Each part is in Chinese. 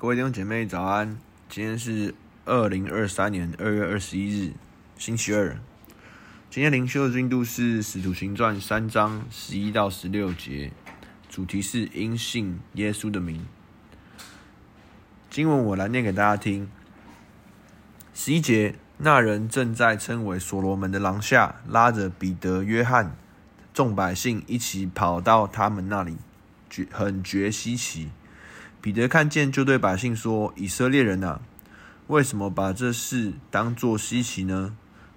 各位弟兄姐妹早安，今天是二零二三年二月二十一日，星期二。今天灵修的进度是《使徒行传》三章十一到十六节，主题是因信耶稣的名。经文我来念给大家听。十一节，那人正在称为所罗门的廊下，拉着彼得、约翰，众百姓一起跑到他们那里，觉很觉稀奇。彼得看见，就对百姓说：“以色列人啊，为什么把这事当作稀奇呢？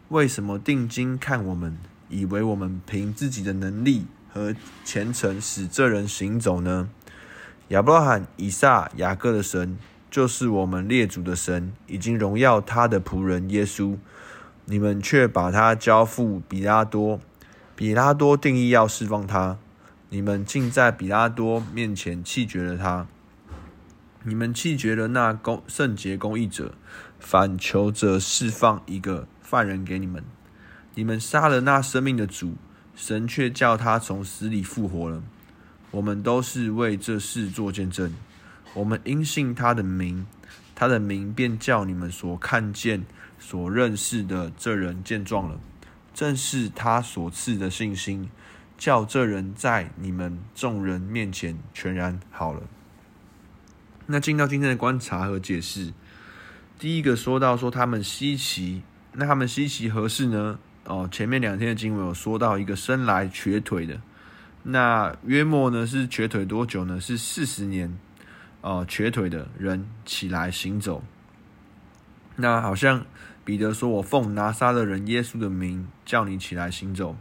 为什么定睛看我们，以为我们凭自己的能力和虔诚使这人行走呢？亚伯拉罕、以撒、雅各的神，就是我们列祖的神，已经荣耀他的仆人耶稣。你们却把他交付比拉多，比拉多定义要释放他，你们竟在比拉多面前弃绝了他。”你们弃绝了那公圣洁公义者，反求着释放一个犯人给你们。你们杀了那生命的主，神却叫他从死里复活了。我们都是为这事做见证。我们因信他的名，他的名便叫你们所看见、所认识的这人见状了。正是他所赐的信心，叫这人在你们众人面前全然好了。那进到今天的观察和解释，第一个说到说他们稀奇，那他们稀奇何事呢？哦，前面两天的经文有说到一个生来瘸腿的，那约莫呢是瘸腿多久呢？是四十年，哦，瘸腿的人起来行走。那好像彼得说：“我奉拿撒勒人耶稣的名叫你起来行走。”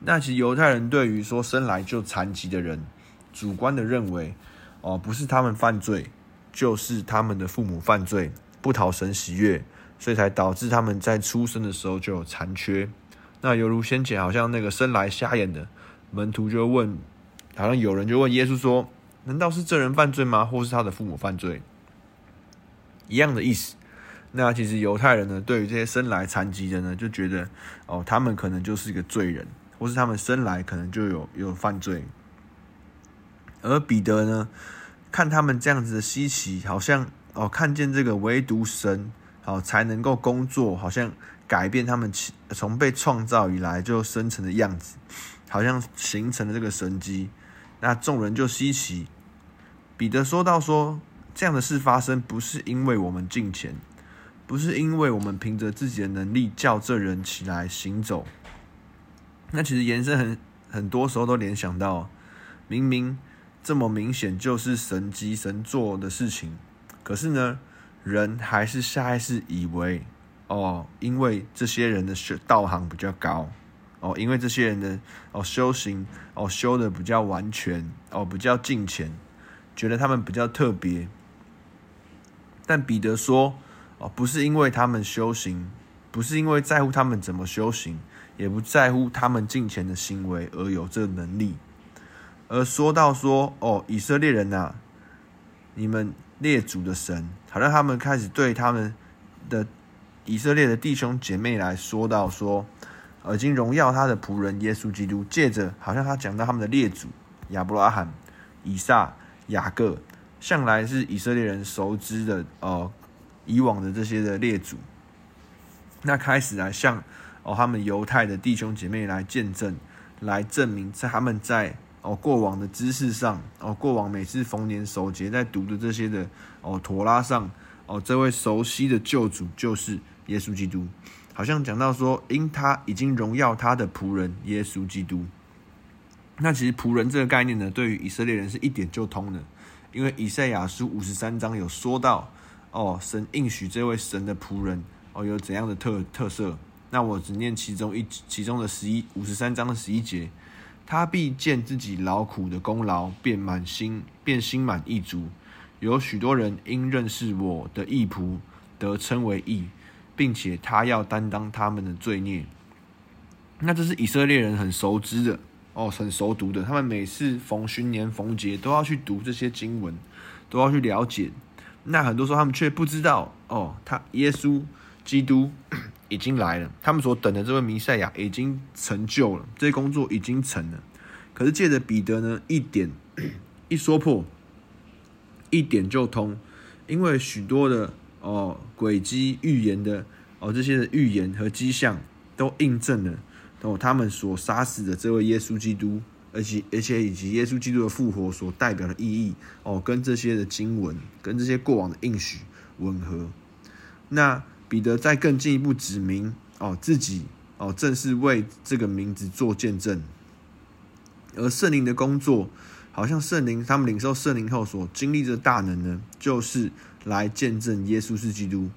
那其实犹太人对于说生来就残疾的人，主观的认为。哦，不是他们犯罪，就是他们的父母犯罪，不讨神喜悦，所以才导致他们在出生的时候就有残缺。那犹如先前，好像那个生来瞎眼的门徒就问，好像有人就问耶稣说：“难道是这人犯罪吗？或是他的父母犯罪？”一样的意思。那其实犹太人呢，对于这些生来残疾的呢，就觉得哦，他们可能就是一个罪人，或是他们生来可能就有有犯罪。而彼得呢，看他们这样子的稀奇，好像哦，看见这个唯独神好才能够工作，好像改变他们从被创造以来就生成的样子，好像形成了这个神迹。那众人就稀奇。彼得说到说，这样的事发生，不是因为我们敬虔，不是因为我们凭着自己的能力叫这人起来行走。那其实延伸很很多时候都联想到，明明。这么明显就是神机神做的事情，可是呢，人还是下意识以为，哦，因为这些人的修道行比较高，哦，因为这些人的哦修行哦修的比较完全，哦比较近前，觉得他们比较特别。但彼得说，哦，不是因为他们修行，不是因为在乎他们怎么修行，也不在乎他们近前的行为而有这能力。而说到说哦，以色列人呐、你们列祖的神，好像他们开始对他们的以色列的弟兄姐妹来说到说，已经荣耀他的仆人耶稣基督，借着好像他讲到他们的列祖亚伯拉罕、以撒、雅各，向来是以色列人熟知的哦，以往的这些的列祖，那开始来向哦他们犹太的弟兄姐妹来见证，来证明在他们在。哦，过往的知识上，哦，过往每次逢年守节在读的这些的，哦，妥拉上，哦，这位熟悉的救主就是耶稣基督，好像讲到说，因他已经荣耀他的仆人耶稣基督。那其实仆人这个概念呢，对于以色列人是一点就通的，因为以赛亚书五十三章有说到，哦，神应许这位神的仆人，哦，有怎样的特特色？那我只念其中一其中的十一五十三章的十一节。他必见自己劳苦的功劳，便满心便心满意足。有许多人因认识我的义仆，得称为义，并且他要担当他们的罪孽。那这是以色列人很熟知的哦，很熟读的。他们每次逢旬年逢节都要去读这些经文，都要去了解。那很多时候他们却不知道哦，他耶稣基督。已经来了，他们所等的这位弥赛亚已经成就了，这工作已经成了。可是借着彼得呢，一点一说破，一点就通，因为许多的哦诡计预言的哦这些的预言和迹象都印证了哦他们所杀死的这位耶稣基督，而且而且以及耶稣基督的复活所代表的意义哦，跟这些的经文跟这些过往的应许吻合。那彼得再更进一步指明哦自己哦正是为这个名字做见证，而圣灵的工作。好像圣灵，他们领受圣灵后所经历的大能呢，就是来见证耶稣是基督。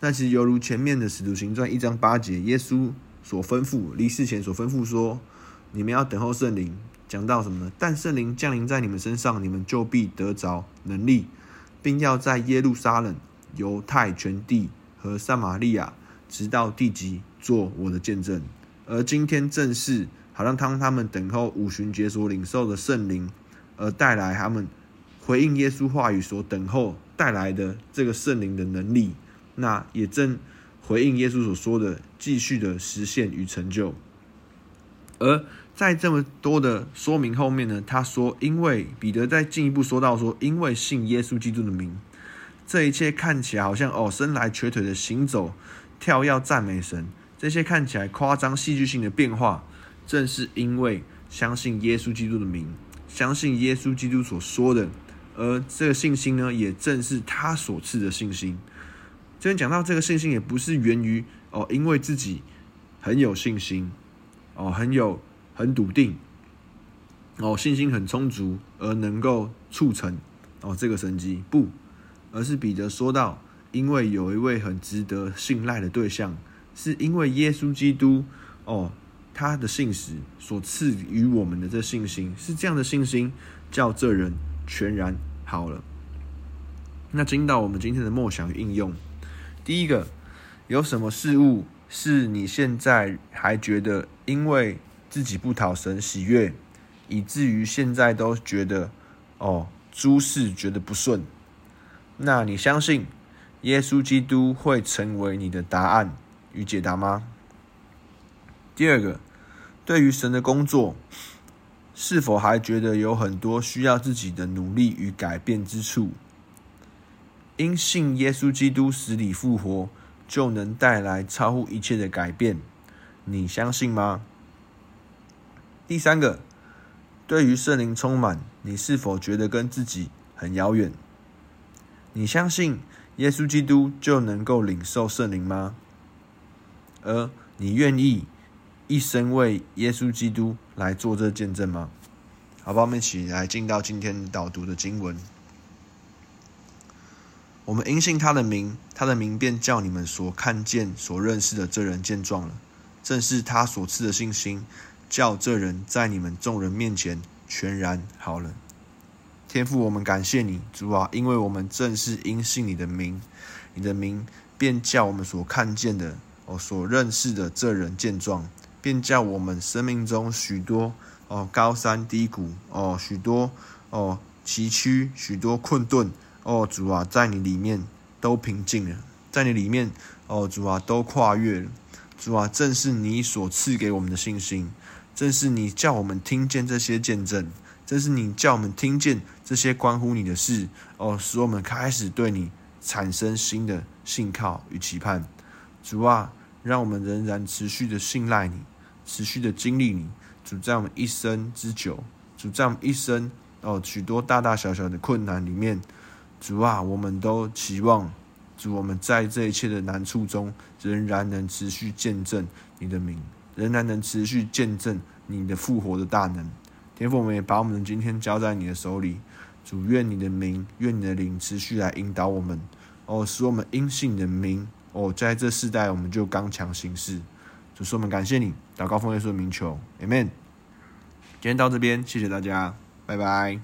那其实犹如前面的使徒行传一章八节，耶稣所吩咐离世前所吩咐说：“你们要等候圣灵。”讲到什么呢？但圣灵降临在你们身上，你们就必得着能力，并要在耶路撒冷、犹太全地和撒玛利亚，直到地极，做我的见证。而今天正是好让当他们等候五旬节所领受的圣灵。而带来他们回应耶稣话语所等候带来的这个圣灵的能力，那也正回应耶稣所说的，继续的实现与成就。而在这么多的说明后面呢，他说，因为彼得在进一步说到说，因为信耶稣基督的名，这一切看起来好像哦，生来瘸腿的行走、跳跃赞美神，这些看起来夸张戏剧性的变化，正是因为相信耶稣基督的名。相信耶稣基督所说的，而这个信心呢，也正是他所赐的信心。这边讲到这个信心，也不是源于哦，因为自己很有信心，哦，很有很笃定，哦，信心很充足而能够促成哦这个神迹，不，而是彼得说到，因为有一位很值得信赖的对象，是因为耶稣基督哦。他的信实所赐予我们的这信心，是这样的信心，叫这人全然好了。那进到我们今天的默想应用，第一个，有什么事物是你现在还觉得因为自己不讨神喜悦，以至于现在都觉得哦诸事觉得不顺？那你相信耶稣基督会成为你的答案与解答吗？第二个。对于神的工作，是否还觉得有很多需要自己的努力与改变之处？因信耶稣基督死里复活，就能带来超乎一切的改变，你相信吗？第三个，对于圣灵充满，你是否觉得跟自己很遥远？你相信耶稣基督就能够领受圣灵吗？而你愿意？一生为耶稣基督来做这见证吗？好吧，我们一起来进到今天导读的经文。我们因信他的名，他的名便叫你们所看见、所认识的这人见状了。正是他所赐的信心，叫这人在你们众人面前全然好了。天父，我们感谢你，主啊，因为我们正是因信你的名，你的名便叫我们所看见的、哦，所认识的这人见状。便叫我们生命中许多哦高山低谷哦许多哦崎岖许多困顿哦主啊在你里面都平静了，在你里面哦主啊都跨越了，主啊正是你所赐给我们的信心，正是你叫我们听见这些见证，这是你叫我们听见这些关乎你的事哦，使我们开始对你产生新的信靠与期盼，主啊让我们仍然持续的信赖你。持续的经历你，主在我们一生之久，主在我们一生哦许多大大小小的困难里面，主啊，我们都期望主我们在这一切的难处中，仍然能持续见证你的名，仍然能持续见证你的复活的大能。天赋，我们也把我们今天交在你的手里，主愿你的名，愿你的灵持续来引导我们，哦，使我们因信你的名，哦，在这世代我们就刚强行事。主说：“我们感谢你，祷告奉耶稣的名求，Amen。今天到这边，谢谢大家，拜拜。”